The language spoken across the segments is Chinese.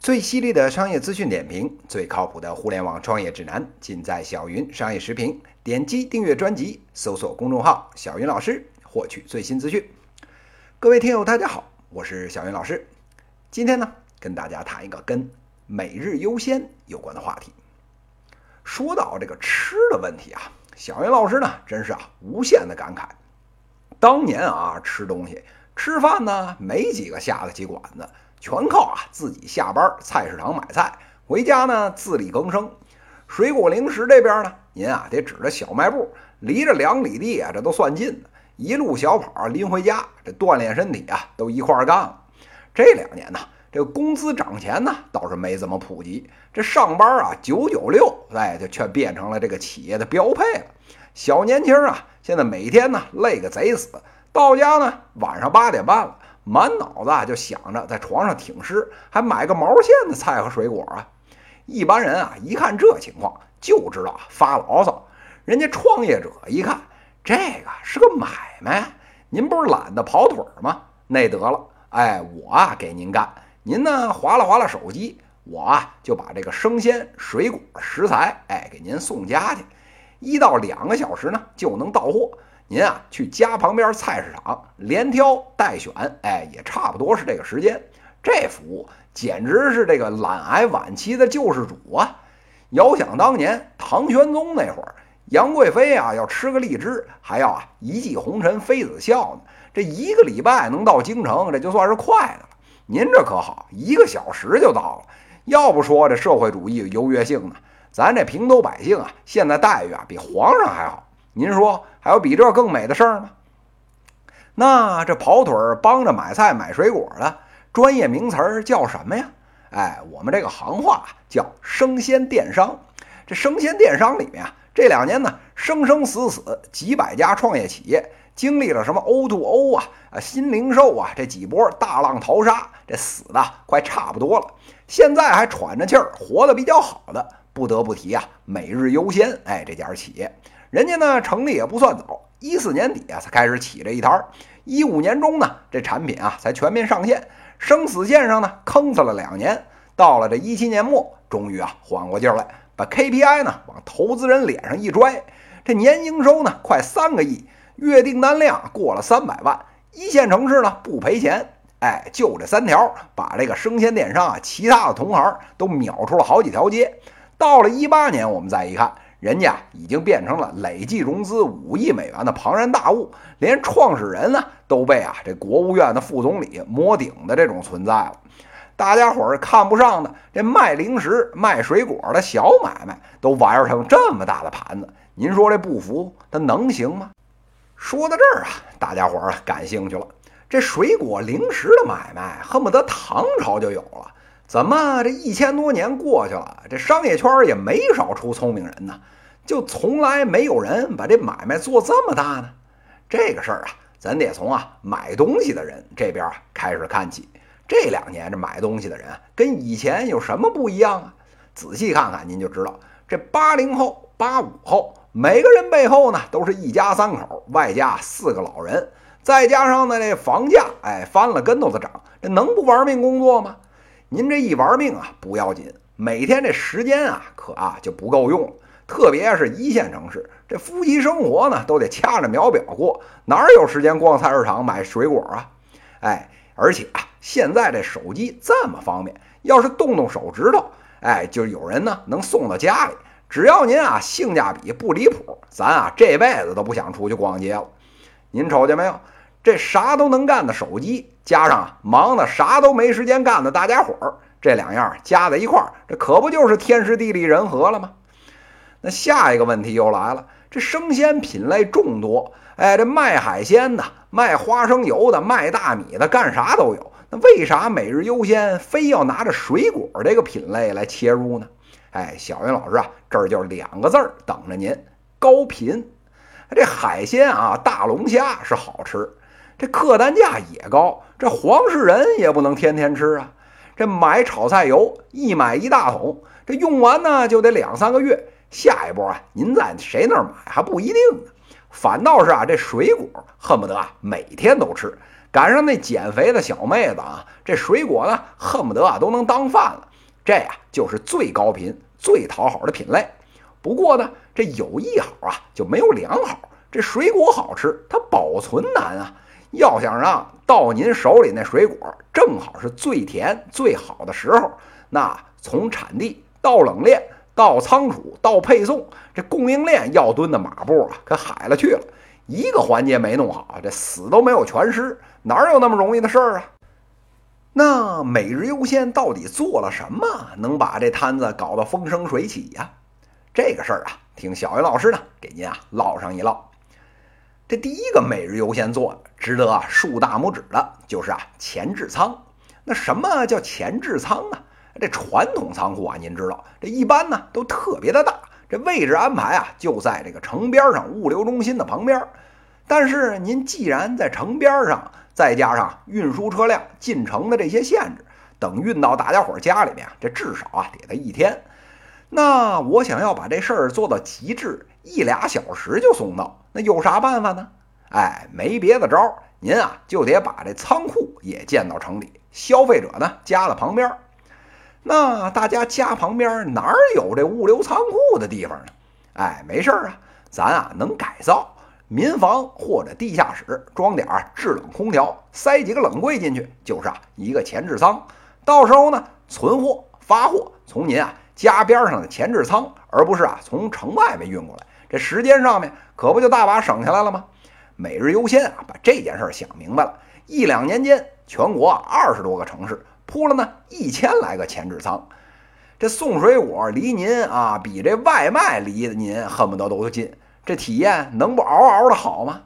最犀利的商业资讯点评，最靠谱的互联网创业指南，尽在小云商业时评。点击订阅专辑，搜索公众号“小云老师”，获取最新资讯。各位听友，大家好，我是小云老师。今天呢，跟大家谈一个跟每日优先有关的话题。说到这个吃的问题啊，小云老师呢，真是啊，无限的感慨。当年啊，吃东西吃饭呢，没几个下得起馆子。全靠啊自己下班菜市场买菜，回家呢自力更生。水果零食这边呢，您啊得指着小卖部，离着两里地啊，这都算近的。一路小跑拎回家，这锻炼身体啊，都一块干了。这两年呢，这工资涨钱呢，倒是没怎么普及。这上班啊九九六，哎，就却变成了这个企业的标配了。小年轻啊，现在每天呢累个贼死，到家呢晚上八点半了。满脑子啊就想着在床上挺尸，还买个毛线的菜和水果啊！一般人啊，一看这情况就知道发牢骚。人家创业者一看，这个是个买卖，您不是懒得跑腿吗？那得了，哎，我啊给您干，您呢划拉划拉手机，我啊就把这个生鲜水果食材，哎，给您送家去，一到两个小时呢就能到货。您啊，去家旁边菜市场连挑带选，哎，也差不多是这个时间。这服务简直是这个懒癌晚期的救世主啊！遥想当年唐玄宗那会儿，杨贵妃啊要吃个荔枝，还要啊一骑红尘妃子笑呢。这一个礼拜能到京城，这就算是快的了。您这可好，一个小时就到了。要不说这社会主义优越性呢，咱这平头百姓啊，现在待遇啊比皇上还好。您说还有比这更美的事儿吗？那这跑腿儿帮着买菜买水果的专业名词儿叫什么呀？哎，我们这个行话叫生鲜电商。这生鲜电商里面啊，这两年呢，生生死死几百家创业企业经历了什么 O to O 啊啊新零售啊这几波大浪淘沙，这死的快差不多了。现在还喘着气儿活得比较好的，不得不提啊，每日优鲜哎这家企业。人家呢成立也不算早，一四年底啊才开始起这一摊儿，一五年中呢这产品啊才全面上线，生死线上呢坑死了两年，到了这一七年末，终于啊缓过劲儿来，把 KPI 呢往投资人脸上一拽，这年营收呢快三个亿，月订单量过了三百万，一线城市呢不赔钱，哎，就这三条，把这个生鲜电商啊其他的同行都秒出了好几条街。到了一八年，我们再一看。人家已经变成了累计融资五亿美元的庞然大物，连创始人呢都被啊这国务院的副总理摸顶的这种存在了。大家伙儿看不上的这卖零食、卖水果的小买卖，都玩成这么大的盘子，您说这不服，他能行吗？说到这儿啊，大家伙儿感兴趣了。这水果零食的买卖，恨不得唐朝就有了。怎么这一千多年过去了，这商业圈也没少出聪明人呢，就从来没有人把这买卖做这么大呢？这个事儿啊，咱得从啊买东西的人这边啊开始看起。这两年这买东西的人跟以前有什么不一样啊？仔细看看您就知道，这八零后、八五后，每个人背后呢都是一家三口，外加四个老人，再加上呢这房价，哎翻了跟头的涨，这能不玩命工作吗？您这一玩命啊不要紧，每天这时间啊可啊就不够用。特别是一线城市，这夫妻生活呢都得掐着秒表过，哪有时间逛菜市场买水果啊？哎，而且啊，现在这手机这么方便，要是动动手指头，哎，就有人呢能送到家里。只要您啊性价比不离谱，咱啊这辈子都不想出去逛街了。您瞅见没有？这啥都能干的手机，加上忙的啥都没时间干的大家伙儿，这两样加在一块儿，这可不就是天时地利人和了吗？那下一个问题又来了，这生鲜品类众多，哎，这卖海鲜的、卖花生油的、卖大米的，干啥都有。那为啥每日优先非要拿着水果这个品类来切入呢？哎，小云老师啊，这儿就两个字儿等着您：高频。这海鲜啊，大龙虾是好吃。这客单价也高，这黄世仁也不能天天吃啊。这买炒菜油一买一大桶，这用完呢就得两三个月。下一波啊，您在谁那儿买还不一定呢。反倒是啊，这水果恨不得啊每天都吃。赶上那减肥的小妹子啊，这水果呢恨不得啊都能当饭了。这呀就是最高频、最讨好的品类。不过呢，这有一好啊，就没有两好。这水果好吃，它保存难啊。要想让到您手里那水果正好是最甜最好的时候，那从产地到冷链到仓储到配送，这供应链要蹲的马步啊，可海了去了。一个环节没弄好，这死都没有全尸，哪有那么容易的事儿啊？那每日优先到底做了什么，能把这摊子搞得风生水起呀？这个事儿啊，听小云老师呢给您啊唠上一唠。这第一个每日优先做的，值得啊竖大拇指的，就是啊前置仓。那什么叫前置仓啊？这传统仓库啊，您知道，这一般呢都特别的大，这位置安排啊就在这个城边上物流中心的旁边。但是您既然在城边上，再加上运输车辆进城的这些限制，等运到大家伙家里面，这至少啊得得一天。那我想要把这事儿做到极致。一俩小时就送到，那有啥办法呢？哎，没别的招，您啊就得把这仓库也建到城里，消费者呢家的旁边。那大家家旁边哪儿有这物流仓库的地方呢？哎，没事儿啊，咱啊能改造民房或者地下室，装点儿制冷空调，塞几个冷柜进去，就是啊一个前置仓。到时候呢，存货发货从您啊家边上的前置仓，而不是啊从城外面运过来。这时间上面可不就大把省下来了吗？每日优先啊，把这件事想明白了。一两年间，全国二十多个城市铺了呢一千来个前置仓。这送水果离您啊，比这外卖离您恨不得都近。这体验能不嗷嗷的好吗？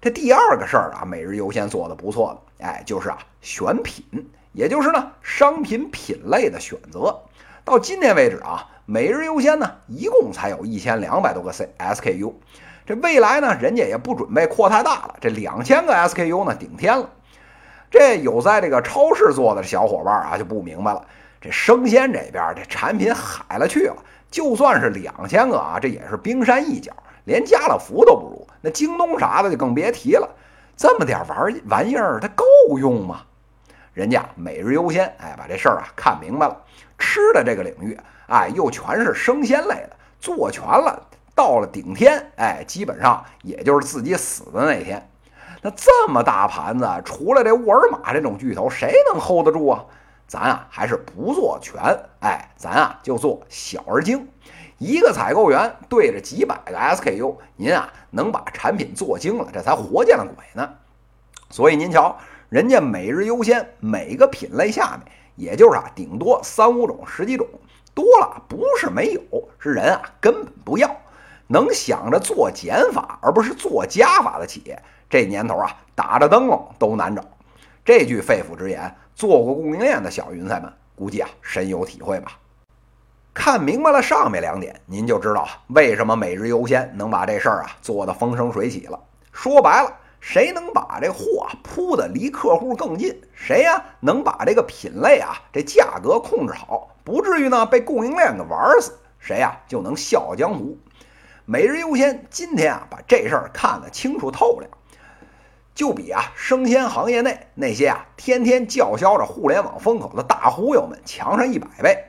这第二个事儿啊，每日优先做的不错的，哎，就是啊选品，也就是呢商品品类的选择。到今天为止啊。每日优先呢，一共才有一千两百多个 C SKU，这未来呢，人家也不准备扩太大了，这两千个 SKU 呢，顶天了。这有在这个超市做的小伙伴啊，就不明白了，这生鲜这边这产品海了去了，就算是两千个啊，这也是冰山一角，连家乐福都不如，那京东啥的就更别提了。这么点玩玩意儿，它够用吗？人家每日优先，哎，把这事儿啊看明白了，吃的这个领域。哎，又全是生鲜类的，做全了，到了顶天，哎，基本上也就是自己死的那天。那这么大盘子，除了这沃尔玛这种巨头，谁能 hold 得住啊？咱啊还是不做全，哎，咱啊就做小而精。一个采购员对着几百个 SKU，您啊能把产品做精了，这才活见了鬼呢。所以您瞧，人家每日优先，每个品类下面，也就是啊顶多三五种、十几种。多了不是没有，是人啊根本不要。能想着做减法而不是做加法的企业，这年头啊打着灯笼都难找。这句肺腑之言，做过供应链的小云彩们估计啊深有体会吧。看明白了上面两点，您就知道为什么每日优先能把这事儿啊做得风生水起了。说白了。谁能把这货铺的离客户更近？谁呀能把这个品类啊这价格控制好，不至于呢被供应链给玩死？谁呀就能笑傲江湖？每日优先今天啊把这事儿看得清楚透亮，就比啊生鲜行业内那些啊天天叫嚣着互联网风口的大忽悠们强上一百倍。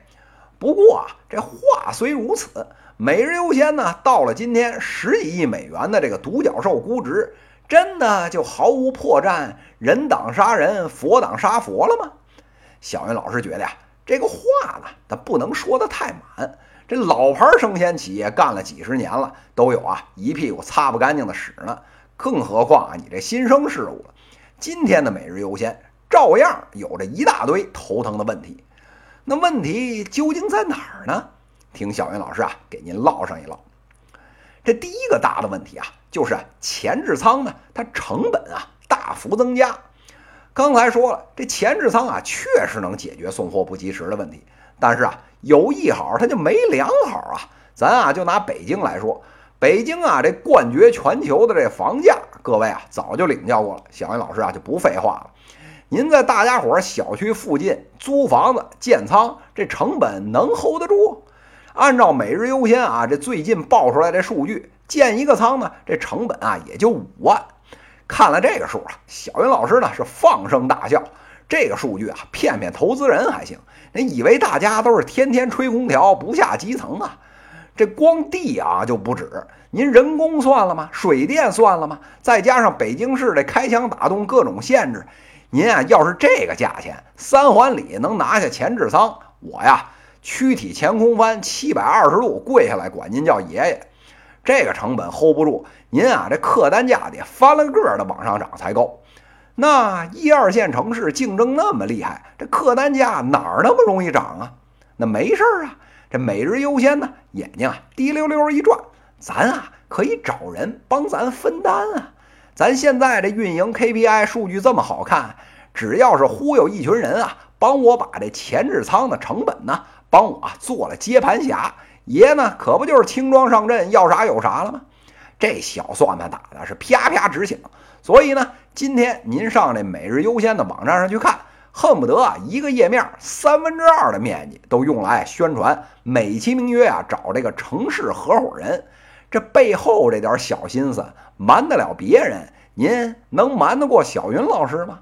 不过啊这话虽如此，每日优先呢到了今天十几亿美元的这个独角兽估值。真的就毫无破绽，人挡杀人，佛挡杀佛了吗？小云老师觉得呀，这个话呢，它不能说的太满。这老牌生鲜企业干了几十年了，都有啊一屁股擦不干净的屎呢，更何况啊你这新生事物。今天的每日优先照样有着一大堆头疼的问题。那问题究竟在哪儿呢？听小云老师啊给您唠上一唠。这第一个大的问题啊，就是前置仓呢，它成本啊大幅增加。刚才说了，这前置仓啊确实能解决送货不及时的问题，但是啊有一好它就没两好啊。咱啊就拿北京来说，北京啊这冠绝全球的这房价，各位啊早就领教过了。小云老师啊就不废话了，您在大家伙小区附近租房子建仓，这成本能 hold 得住？按照每日优先啊，这最近报出来的数据，建一个仓呢，这成本啊也就五万。看了这个数啊，小云老师呢是放声大笑。这个数据啊，骗骗投资人还行。你以为大家都是天天吹空调不下基层啊？这光地啊就不止，您人工算了吗？水电算了吗？再加上北京市的开墙打洞各种限制，您啊要是这个价钱，三环里能拿下前置仓，我呀躯体前空翻七百二十度跪下来管您叫爷爷。这个成本 hold 不住，您啊这客单价得翻了个的往上涨才够。那一二线城市竞争那么厉害，这客单价哪儿那么容易涨啊？那没事儿啊，这每日优先呢，眼睛啊滴溜溜一转，咱啊可以找人帮咱分担啊。咱现在这运营 KPI 数据这么好看，只要是忽悠一群人啊，帮我把这前置仓的成本呢，帮我做了接盘侠，爷呢可不就是轻装上阵，要啥有啥了吗？这小算盘打的是啪啪直响。所以呢，今天您上这每日优先的网站上去看，恨不得啊一个页面三分之二的面积都用来宣传，美其名曰啊找这个城市合伙人。这背后这点小心思瞒得了别人，您能瞒得过小云老师吗？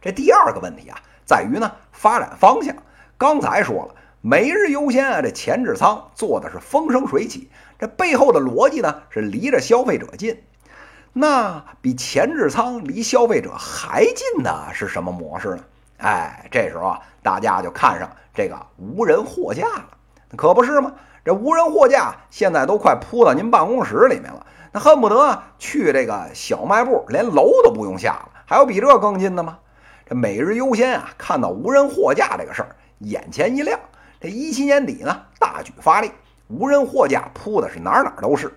这第二个问题啊，在于呢发展方向。刚才说了，每日优先啊，这前置仓做的是风生水起，这背后的逻辑呢是离着消费者近。那比前置仓离消费者还近的是什么模式呢？哎，这时候啊，大家就看上这个无人货架了，可不是吗？这无人货架现在都快铺到您办公室里面了，那恨不得去这个小卖部连楼都不用下了。还有比这更近的吗？这每日优先啊，看到无人货架这个事儿，眼前一亮。这一七年底呢，大举发力，无人货架铺的是哪哪都是。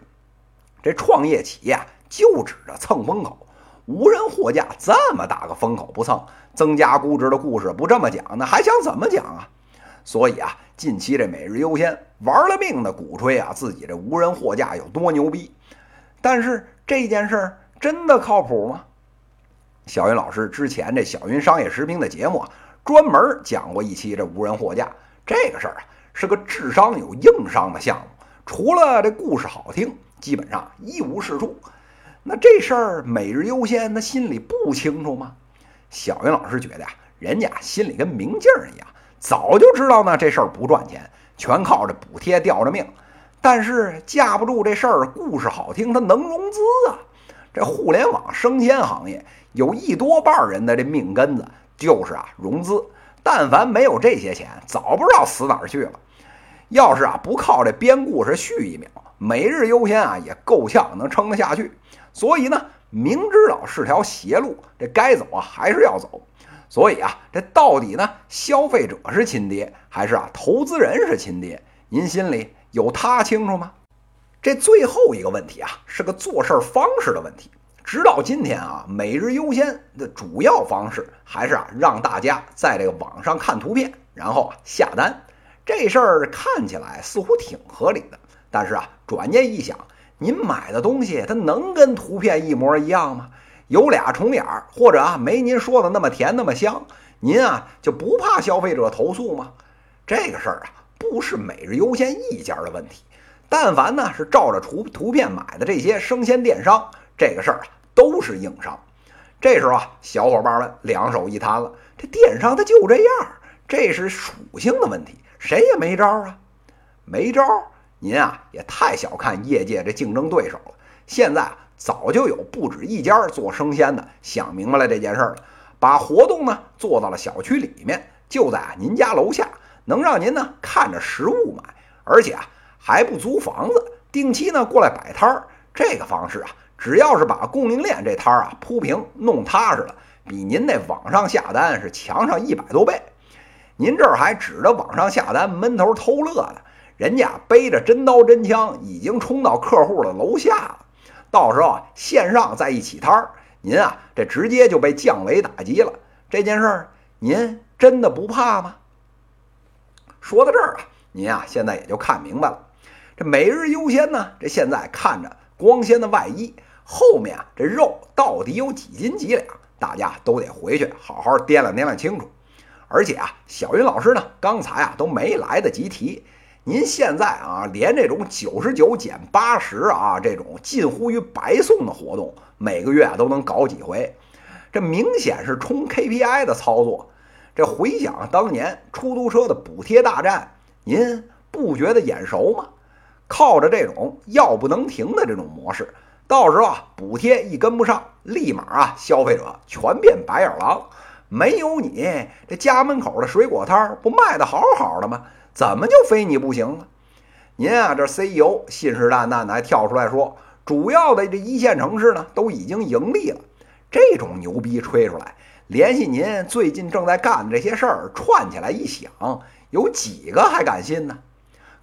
这创业企业啊。就指着蹭风口，无人货架这么大个风口不蹭，增加估值的故事不这么讲，那还想怎么讲啊？所以啊，近期这每日优先玩了命的鼓吹啊，自己这无人货架有多牛逼。但是这件事儿真的靠谱吗？小云老师之前这小云商业时评的节目啊，专门讲过一期这无人货架这个事儿啊，是个智商有硬伤的项目，除了这故事好听，基本上一无是处。那这事儿每日优先，他心里不清楚吗？小云老师觉得呀，人家心里跟明镜一样，早就知道呢这事儿不赚钱，全靠着补贴吊着命。但是架不住这事儿故事好听，它能融资啊。这互联网生鲜行业有一多半人的这命根子就是啊融资，但凡没有这些钱，早不知道死哪儿去了。要是啊不靠这编故事续一秒，每日优先啊也够呛能撑得下去。所以呢，明知道是条邪路，这该走啊还是要走。所以啊，这到底呢，消费者是亲爹，还是啊投资人是亲爹？您心里有他清楚吗？这最后一个问题啊，是个做事方式的问题。直到今天啊，每日优先的主要方式还是啊让大家在这个网上看图片，然后啊下单。这事儿看起来似乎挺合理的，但是啊，转念一想。您买的东西，它能跟图片一模一样吗？有俩重眼儿，或者啊没您说的那么甜那么香，您啊就不怕消费者投诉吗？这个事儿啊不是每日优先一家的问题，但凡呢是照着图图片买的这些生鲜电商，这个事儿啊都是硬伤。这时候啊，小伙伴们两手一摊了，这电商它就这样，这是属性的问题，谁也没招啊，没招。您啊也太小看业界这竞争对手了。现在啊早就有不止一家做生鲜的想明白了这件事儿了，把活动呢做到了小区里面，就在您家楼下，能让您呢看着实物买，而且啊还不租房子，定期呢过来摆摊儿。这个方式啊，只要是把供应链这摊儿啊铺平弄踏实了，比您那网上下单是强上一百多倍。您这儿还指着网上下单闷头偷乐呢。人家背着真刀真枪，已经冲到客户的楼下了。到时候啊线上再一起摊儿，您啊，这直接就被降维打击了。这件事儿，您真的不怕吗？说到这儿啊，您啊，现在也就看明白了。这每日优先呢，这现在看着光鲜的外衣，后面啊，这肉到底有几斤几两，大家都得回去好好掂量掂量清楚。而且啊，小云老师呢，刚才啊都没来得及提。您现在啊，连这种九十九减八十啊，这种近乎于白送的活动，每个月啊都能搞几回。这明显是冲 KPI 的操作。这回想当年出租车的补贴大战，您不觉得眼熟吗？靠着这种药不能停的这种模式，到时候啊补贴一跟不上，立马啊消费者全变白眼狼。没有你，这家门口的水果摊儿不卖的好好的吗？怎么就非你不行了？您啊，这 CEO 信誓旦旦的还跳出来说，主要的这一线城市呢都已经盈利了。这种牛逼吹出来，联系您最近正在干的这些事儿串起来一想，有几个还敢信呢？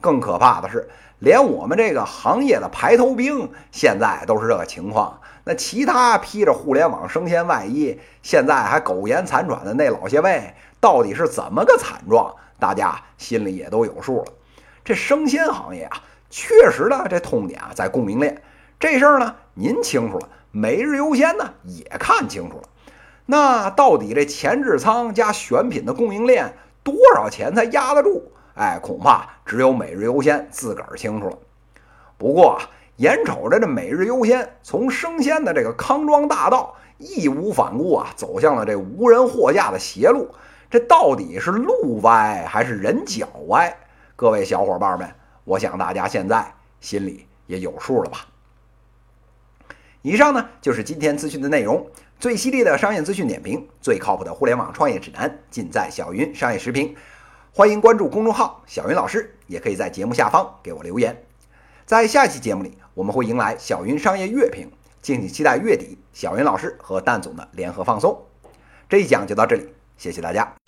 更可怕的是，连我们这个行业的排头兵现在都是这个情况。那其他披着互联网生鲜外衣，现在还苟延残喘的那老些位，到底是怎么个惨状？大家心里也都有数了。这生鲜行业啊，确实呢，这痛点啊在供应链这事儿呢，您清楚了。每日优鲜呢也看清楚了。那到底这前置仓加选品的供应链多少钱才压得住？哎，恐怕只有每日优鲜自个儿清楚了。不过。眼瞅着这每日优鲜从生鲜的这个康庄大道义无反顾啊，走向了这无人货架的邪路，这到底是路歪还是人脚歪？各位小伙伴们，我想大家现在心里也有数了吧？以上呢就是今天资讯的内容，最犀利的商业资讯点评，最靠谱的互联网创业指南，尽在小云商业时评。欢迎关注公众号小云老师，也可以在节目下方给我留言。在下期节目里。我们会迎来小云商业月评，敬请期待月底小云老师和蛋总的联合放松。这一讲就到这里，谢谢大家。